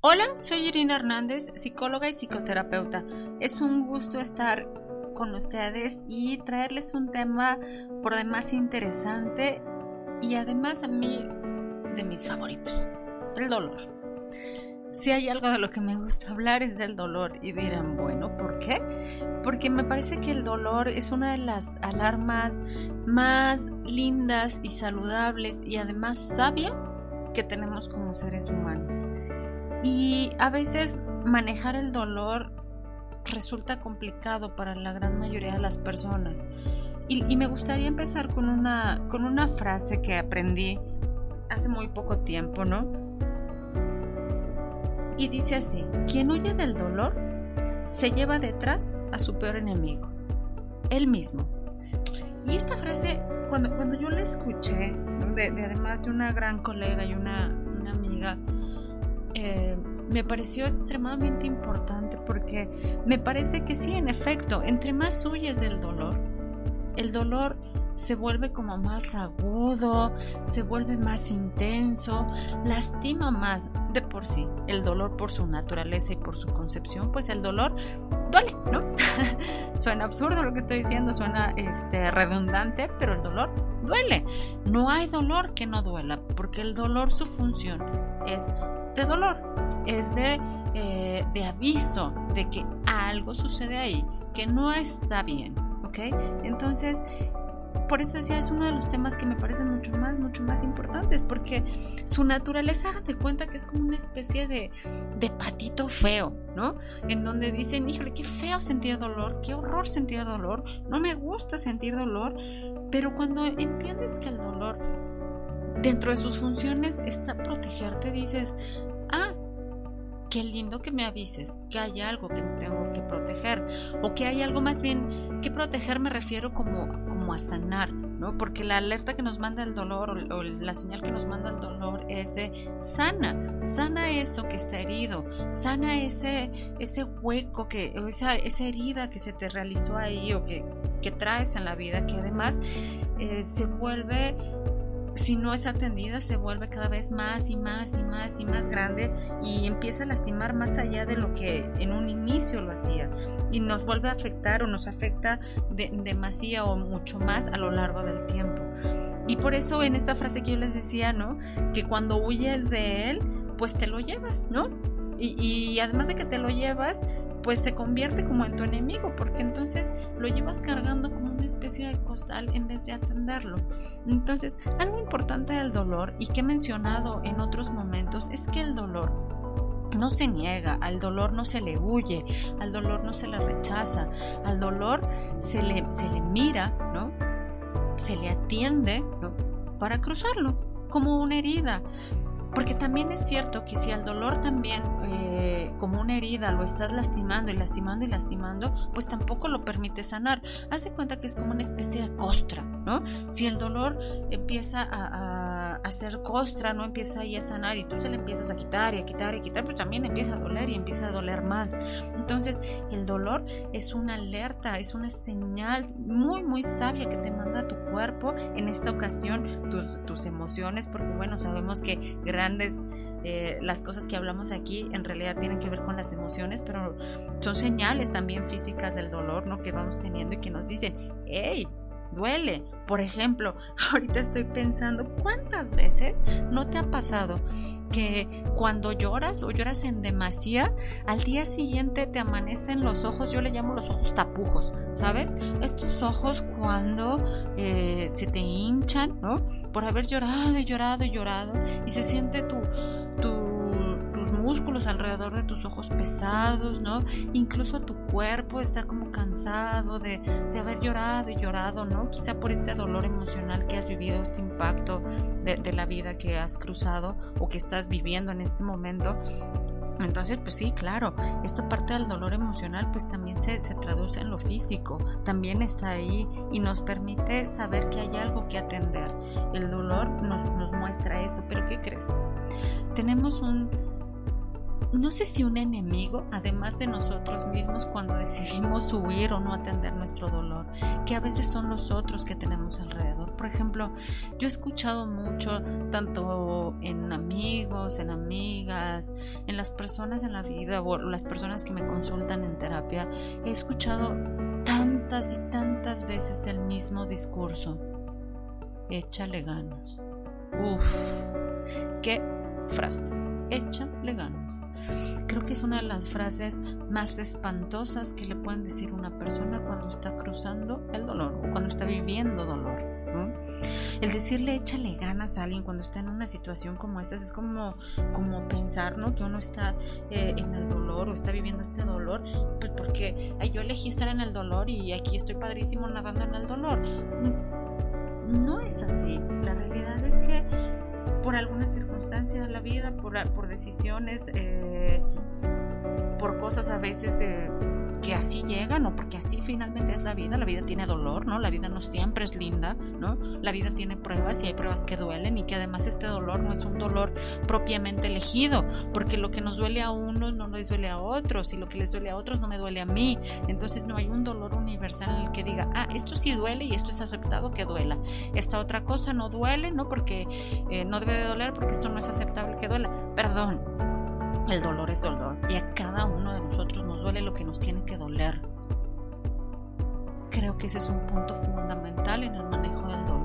Hola, soy Irina Hernández, psicóloga y psicoterapeuta. Es un gusto estar con ustedes y traerles un tema por demás interesante y además a mí de mis favoritos, el dolor. Si hay algo de lo que me gusta hablar es del dolor y dirán, bueno, ¿por qué? Porque me parece que el dolor es una de las alarmas más lindas y saludables y además sabias que tenemos como seres humanos. Y a veces manejar el dolor resulta complicado para la gran mayoría de las personas. Y, me gustaría empezar con una, con una frase que aprendí hace muy poco tiempo, ¿no? Y dice así, quien huye del dolor se lleva detrás a su peor enemigo, él mismo. Y esta frase, cuando, cuando yo la escuché, de, además de una gran colega y una, una amiga, eh, me pareció extremadamente importante porque me parece que sí, en efecto, entre más huyes del dolor, el dolor se vuelve como más agudo, se vuelve más intenso, lastima más de por sí. El dolor por su naturaleza y por su concepción, pues el dolor duele, ¿no? suena absurdo lo que estoy diciendo, suena este, redundante, pero el dolor duele. No hay dolor que no duela, porque el dolor, su función es de dolor, es de, eh, de aviso de que algo sucede ahí, que no está bien, ¿ok? Entonces, por eso decía, es uno de los temas que me parecen mucho más, mucho más importantes, porque su naturaleza, de cuenta que es como una especie de, de patito feo, ¿no? En donde dicen, híjole, qué feo sentir dolor, qué horror sentir dolor, no me gusta sentir dolor, pero cuando entiendes que el dolor dentro de sus funciones está protegerte, dices, ah, qué lindo que me avises que hay algo que tengo que proteger o que hay algo más bien que proteger me refiero como, como a sanar, ¿no? Porque la alerta que nos manda el dolor o, la señal que nos manda el dolor es de sana, sana eso que está herido, sana ese, ese hueco, que, esa, esa herida que se te realizó ahí o que, que traes en la vida, que además eh, se vuelve si no es atendida se vuelve cada vez más y más y más y más grande y empieza a lastimar más allá de lo que en un inicio lo hacía y nos vuelve a afectar o nos afecta de, demasiado o mucho más a lo largo del tiempo. Y por eso en esta frase que yo les decía, ¿no? Que cuando huyes de él, pues te lo llevas, ¿no? Y, además de que te lo llevas, pues se convierte como en tu enemigo, porque entonces lo llevas cargando como especie de costal en vez de atenderlo. Entonces, algo importante del dolor y que he mencionado en otros momentos es que el dolor no se niega, al dolor no se le huye, al dolor no se le rechaza, al dolor se le, se le mira, ¿no? Se le atiende, ¿no? Para cruzarlo, como una herida. Porque también es cierto que si al dolor también eh, como una herida lo estás lastimando y lastimando y lastimando, pues tampoco lo permite sanar. Hace cuenta que es como una especie de costra, ¿no? Si el dolor empieza a, a, costra, no empieza ahí a sanar y tú se le empiezas a quitar y a quitar y a quitar, pues también empieza a doler y empieza a doler más. Entonces, el dolor es una alerta, es una señal muy, muy sabia que te manda tu en esta ocasión tus, tus emociones, porque bueno, sabemos que grandes eh, las cosas que hablamos aquí en realidad tienen que ver con las emociones, pero son señales también físicas del dolor, ¿no? Que vamos teniendo y que nos dicen, hey, duele. Por ejemplo, ahorita estoy pensando, ¿cuántas veces no te ha pasado que cuando lloras o lloras en demasía, al día siguiente te amanecen los ojos, yo le llamo los ojos tapujos, ¿sabes? Estos ojos cuando eh, se te hinchan, ¿no? Por haber llorado y llorado y llorado y se siente tu músculos alrededor de tus ojos pesados, ¿no? Incluso tu cuerpo está como cansado de, haber llorado y llorado, ¿no? Quizá por este dolor emocional que has vivido, este impacto de, la vida que has cruzado o que estás viviendo en este momento. Entonces, pues sí, claro, esta parte del dolor emocional pues también se, traduce en lo físico, también está ahí y nos permite saber que hay algo que atender. El dolor nos, nos muestra eso, pero ¿qué crees? tenemos un, no sé si un enemigo, además de nosotros mismos, cuando decidimos huir o no atender nuestro dolor, que a veces son los otros que tenemos alrededor. Por ejemplo, yo he escuchado mucho, tanto en amigos, en amigas, en las personas en la vida o las personas que me consultan en terapia, he escuchado tantas y tantas veces el mismo discurso. Échale ganas. Uf, qué frase. Échale ganas. Creo que es una de las frases más espantosas que le pueden decir una persona cuando está cruzando el dolor o cuando está viviendo dolor. El decirle échale ganas a alguien cuando está en una situación como esta es como, como pensar ¿no? que uno está eh, en el dolor o está viviendo este dolor, pues porque yo elegí estar en el dolor y aquí estoy padrísimo nadando en el dolor. No es así. La realidad es que por alguna circunstancia de la vida, por, por decisiones, eh, por cosas a veces eh, que así llegan o porque así finalmente es la vida. La vida tiene dolor, ¿no? La vida no siempre es linda, ¿no? La vida tiene pruebas y hay pruebas que duelen y que además este dolor no es un dolor propiamente elegido, porque lo que nos duele a unos no nos duele a otros y lo que les duele a otros no me duele a mí. Entonces no hay un dolor universal en el que diga, ah, esto sí duele y esto es aceptado que duela. Esta otra cosa no duele, ¿no? Porque eh, no debe de doler porque esto no es aceptable que duela. Perdón, el dolor es dolor y a cada uno de nosotros nos duele lo que nos tiene que doler. Creo que ese es un punto fundamental en el manejo del dolor.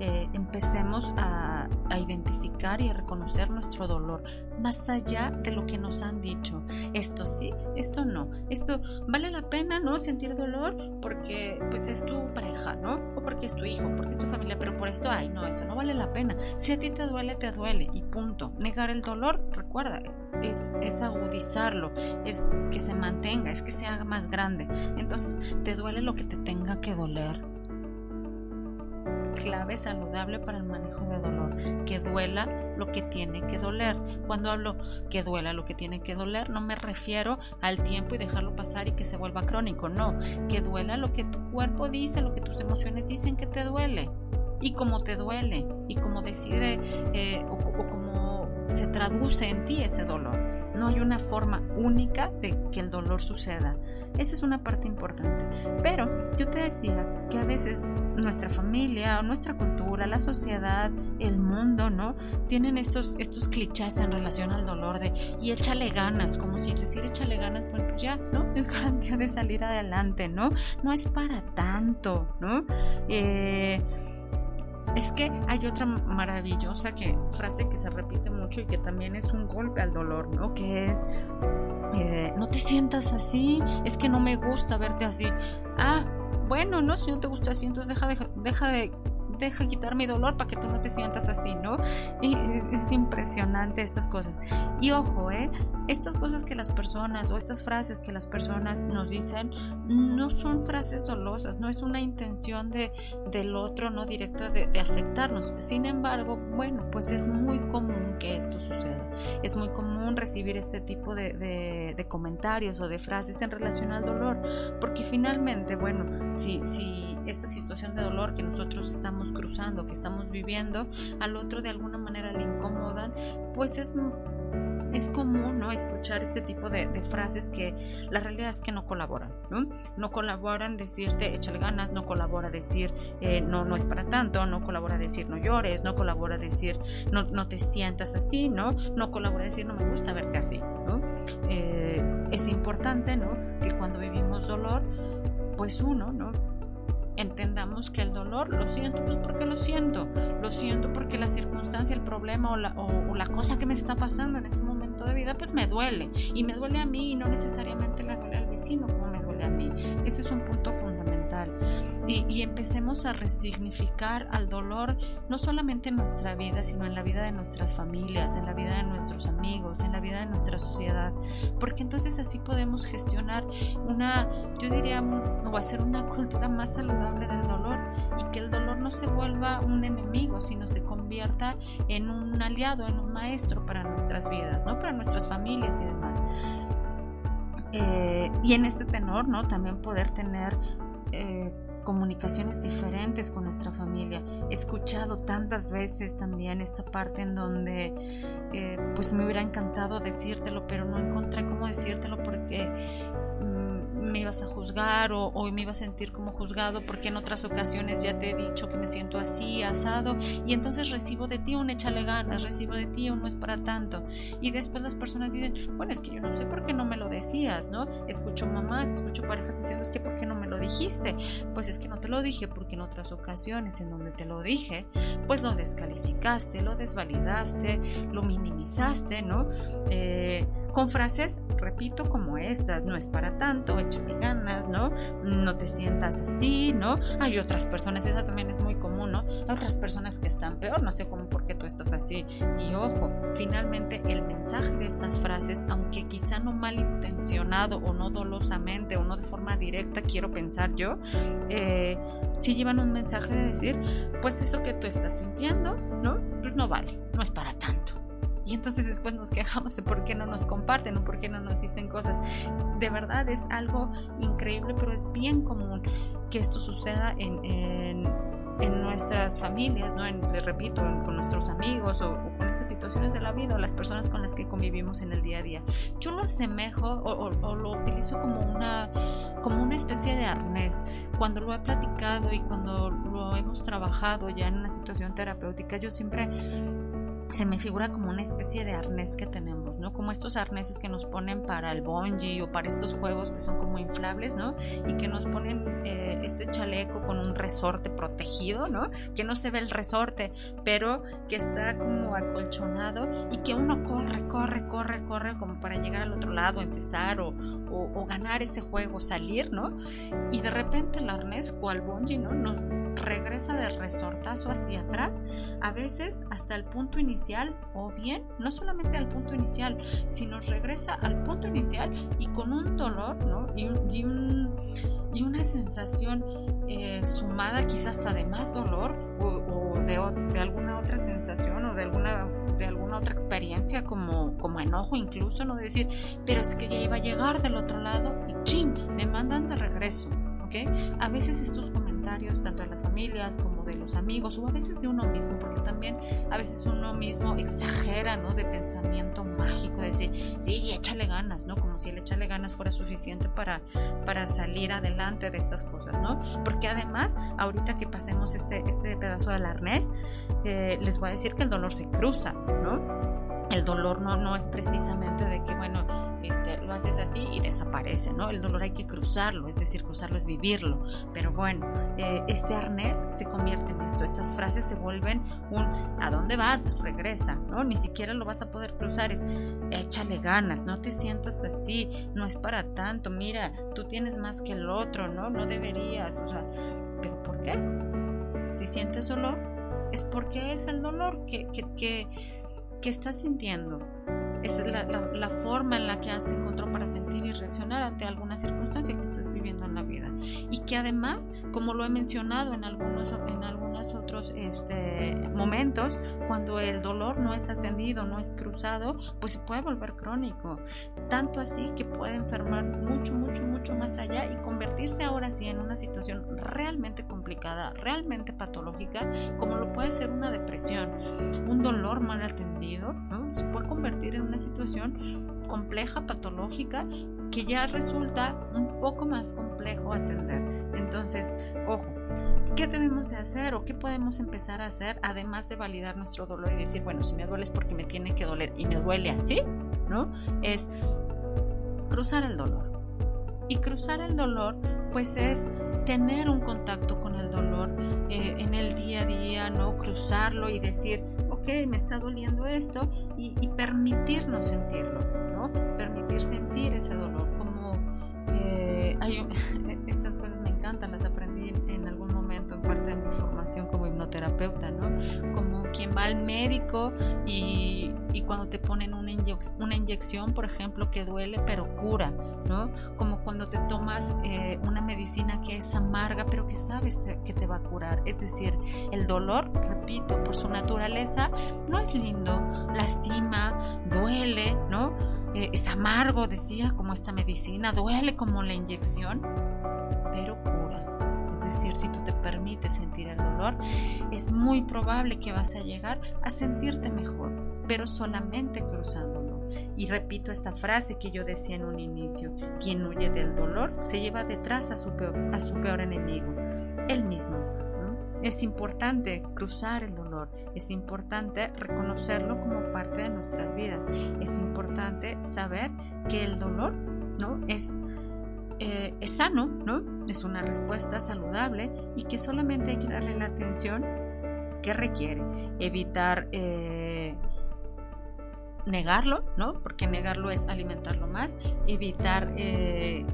Eh, empecemos a, a, identificar y a reconocer nuestro dolor más allá de lo que nos han dicho. Esto sí, esto no. Esto vale la pena, ¿no? Sentir dolor porque pues es tu pareja, ¿no? O porque es tu hijo, porque es tu familia, pero por esto, ay, no, eso no vale la pena. Si a ti te duele, te duele y punto. Negar el dolor, recuerda, es, es agudizarlo, es que se mantenga, es que se haga más grande. Entonces, te duele lo que te tenga que doler clave saludable para el manejo de dolor, que duela lo que tiene que doler. Cuando hablo que duela lo que tiene que doler, no me refiero al tiempo y dejarlo pasar y que se vuelva crónico, no, que duela lo que tu cuerpo dice, lo que tus emociones dicen que te duele y cómo te duele y cómo decide eh, o, o cómo se traduce en ti ese dolor. No hay una forma única de que el dolor suceda. Esa es una parte importante. Pero yo te decía que a veces nuestra familia, nuestra cultura, la sociedad, el mundo, ¿no? Tienen estos, estos clichés en relación al dolor de y échale ganas, como si decir échale ganas, pues, ya, ¿no? Es garantía de salir adelante, ¿no? No es para tanto, ¿no? Eh, es que hay otra maravillosa que, frase que se repite mucho y que también es un golpe al dolor, ¿no? Que es, eh, no te sientas así, es que no me gusta verte así. Ah, bueno, no, si no te gusta así, entonces deja de, deja de deja quitar mi dolor para que tú no te sientas así, ¿no? Es impresionante estas cosas. Y ojo, ¿eh? Estas cosas que las personas o estas frases que las personas nos dicen no son frases dolosas, no es una intención de, del otro, no directa de, afectarnos. Sin embargo, bueno, pues es muy común que esto suceda. Es muy común recibir este tipo de, de comentarios o de frases en relación al dolor, porque finalmente, bueno, si, si esta situación de dolor que nosotros estamos cruzando, que estamos viviendo, al otro de alguna manera le incomodan, pues es, es común ¿no? escuchar este tipo de, frases que la realidad es que no colaboran. No, no colaboran decirte échale ganas, no colabora decir eh, no, no es para tanto, no colabora decir no llores, no colabora decir no, no te sientas así, ¿no? no colabora decir no me gusta verte así. Eh, es importante ¿no? que cuando vivimos dolor, pues uno, ¿no? Entendamos que el dolor lo siento pues porque lo siento, lo siento porque la circunstancia, el problema o la, o, la cosa que me está pasando en ese momento de vida pues me duele y me duele a mí y no necesariamente le duele al vecino como me duele a mí. Ese es un punto fundamental. Y, empecemos a resignificar al dolor no solamente en nuestra vida, sino en la vida de nuestras familias, en la vida de nuestros amigos, en la vida de nuestra sociedad, porque entonces así podemos gestionar una, yo diría, o hacer una cultura más saludable del dolor y que el dolor no se vuelva un enemigo, sino se convierta en un aliado, en un maestro para nuestras vidas, ¿no? para nuestras familias y demás. Eh, y en este tenor, ¿no? También poder tener eh, comunicaciones diferentes con nuestra familia. He escuchado tantas veces también esta parte en donde eh, pues me hubiera encantado decírtelo, pero no encontré cómo decírtelo porque me ibas a juzgar o, me iba a sentir como juzgado porque en otras ocasiones ya te he dicho que me siento así, asado, y entonces recibo de ti un échale ganas, recibo de ti un no es para tanto. Y después las personas dicen, bueno, es que yo no sé por qué no me lo decías, ¿no? Escucho mamás, escucho parejas diciendo, es que ¿por qué no me lo dijiste? Pues es que no te lo dije porque en otras ocasiones en donde te lo dije, pues lo descalificaste, lo desvalidaste, lo minimizaste, ¿no? Eh, con frases, repito, como estas, no es para tanto, échale ganas, ¿no? No te sientas así, ¿no? Hay otras personas, esa también es muy común, ¿no? Hay otras personas que están peor, no sé cómo por qué tú estás así. Y ojo, finalmente el mensaje de estas frases, aunque quizá no malintencionado o no dolosamente o no de forma directa, quiero pensar yo, eh, sí llevan un mensaje de decir, pues eso que tú estás sintiendo, ¿no? Pues no vale, no es para tanto. Y entonces después nos quejamos de por qué no nos comparten o por qué no nos dicen cosas. De verdad es algo increíble, pero es bien común que esto suceda en, en, nuestras familias, ¿no? En, les repito, con nuestros amigos o, con estas situaciones de la vida o las personas con las que convivimos en el día a día. Yo lo asemejo o, o lo utilizo como una, como una especie de arnés. Cuando lo he platicado y cuando lo hemos trabajado ya en una situación terapéutica, yo siempre se me figura como una especie de arnés que tenemos, ¿no? Como estos arneses que nos ponen para el bungee o para estos juegos que son como inflables, ¿no? Y que nos ponen eh, este chaleco con un resorte protegido, ¿no? Que no se ve el resorte, pero que está como acolchonado y que uno corre, corre, corre, corre como para llegar al otro lado, encestar o, o, ganar ese juego, salir, ¿no? Y de repente el arnés, cual bungee, ¿no? Regresa de resortazo hacia atrás, a veces hasta el punto inicial o bien no solamente al punto inicial, sino regresa al punto inicial y con un dolor ¿no? y, y, una sensación eh, sumada quizás hasta de más dolor o, de, alguna otra sensación o de alguna de alguna otra experiencia como, como enojo incluso, no de decir, pero es que ya iba a llegar del otro lado y ching, me mandan de regreso. A veces estos comentarios, tanto de las familias como de los amigos, o a veces de uno mismo, porque también a veces uno mismo exagera, ¿no? De pensamiento mágico, de decir, sí, échale ganas, ¿no? Como si el échale ganas fuera suficiente para, para salir adelante de estas cosas, ¿no? Porque además, ahorita que pasemos este, este pedazo del arnés, eh, les voy a decir que el dolor se cruza, ¿no? El dolor no, no es precisamente de que, bueno, este, lo haces así y desaparece, ¿no? El dolor hay que cruzarlo, es decir, cruzarlo es vivirlo. Pero bueno, eh, este arnés se convierte en esto, estas frases se vuelven un ¿a dónde vas? Regresa, ¿no? Ni siquiera lo vas a poder cruzar, es échale ganas, no te sientas así, no es para tanto, mira, tú tienes más que el otro, ¿no? No deberías, o sea, ¿pero por qué? Si sientes dolor, es porque es el dolor que, que, que, que estás sintiendo es la, la, forma en la que se encontró para sentir y reaccionar ante alguna circunstancia que estés viviendo en la vida. Y que además, como lo he mencionado en algunos, en algunos otros este, momentos, cuando el dolor no es atendido, no es cruzado, pues se puede volver crónico. Tanto así que puede enfermar mucho, mucho, mucho más allá y convertirse ahora sí en una situación realmente complicada, realmente patológica, como lo puede ser una depresión, un dolor mal atendido, se puede convertir en una situación compleja, patológica, que ya resulta un poco más complejo atender. Entonces, ojo, ¿qué debemos de hacer o qué podemos empezar a hacer además de validar nuestro dolor y decir, bueno, si me duele es porque me tiene que doler y me duele así, ¿no? Es cruzar el dolor. Y cruzar el dolor, pues es tener un contacto con el dolor eh, en el día a día, ¿no? Cruzarlo y decir, ok, me está doliendo esto y, permitirnos sentirlo, ¿no? Permitir sentir ese dolor, como eh, hay, estas cosas me encantan, las parte de mi formación como hipnoterapeuta, ¿no? Como quien va al médico y, y cuando te ponen una, una inyección, por ejemplo, que duele pero cura, ¿no? Como cuando te tomas eh, una medicina que es amarga pero que sabes que te va a curar. Es decir, el dolor, repito, por su naturaleza, no es lindo, lastima, duele, ¿no? Eh, es amargo, decía, como esta medicina, duele como la inyección, pero cura. Decir, si tú te permites sentir el dolor, es muy probable que vas a llegar a sentirte mejor, pero solamente cruzándolo. Y repito esta frase que yo decía en un inicio, quien huye del dolor se lleva detrás a su peor, a su peor enemigo, él mismo. Es importante cruzar el dolor, es importante reconocerlo como parte de nuestras vidas, es importante saber que el dolor ¿no? es, eh, es sano, ¿no? es una respuesta saludable y que solamente hay que darle la atención que requiere, evitar... Eh, negarlo, ¿no? Porque negarlo es alimentarlo más, evitar eh,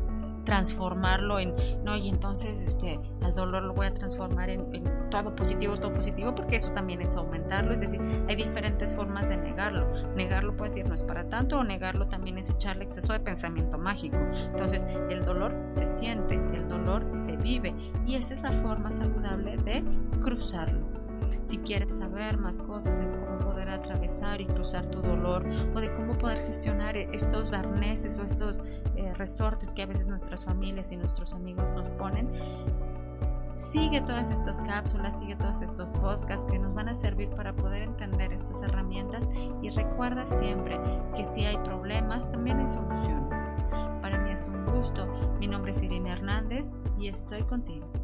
transformarlo en, no, y entonces este, al dolor lo voy a transformar en, todo positivo, todo positivo, porque eso también es aumentarlo, es decir, hay diferentes formas de negarlo. Negarlo puede decir no es para tanto, o negarlo también es echarle exceso de pensamiento mágico. Entonces, el dolor se siente, el dolor se vive, y esa es la forma saludable de cruzarlo. Si quieres saber más cosas de cómo poder atravesar y cruzar tu dolor o de cómo poder gestionar estos arneses o estos resortes que a veces nuestras familias y nuestros amigos nos ponen, sigue todas estas cápsulas, sigue todos estos podcasts que nos van a servir para poder entender estas herramientas y recuerda siempre que si hay problemas también hay soluciones. Para mí es un gusto. Mi nombre es Irene Hernández y estoy contigo.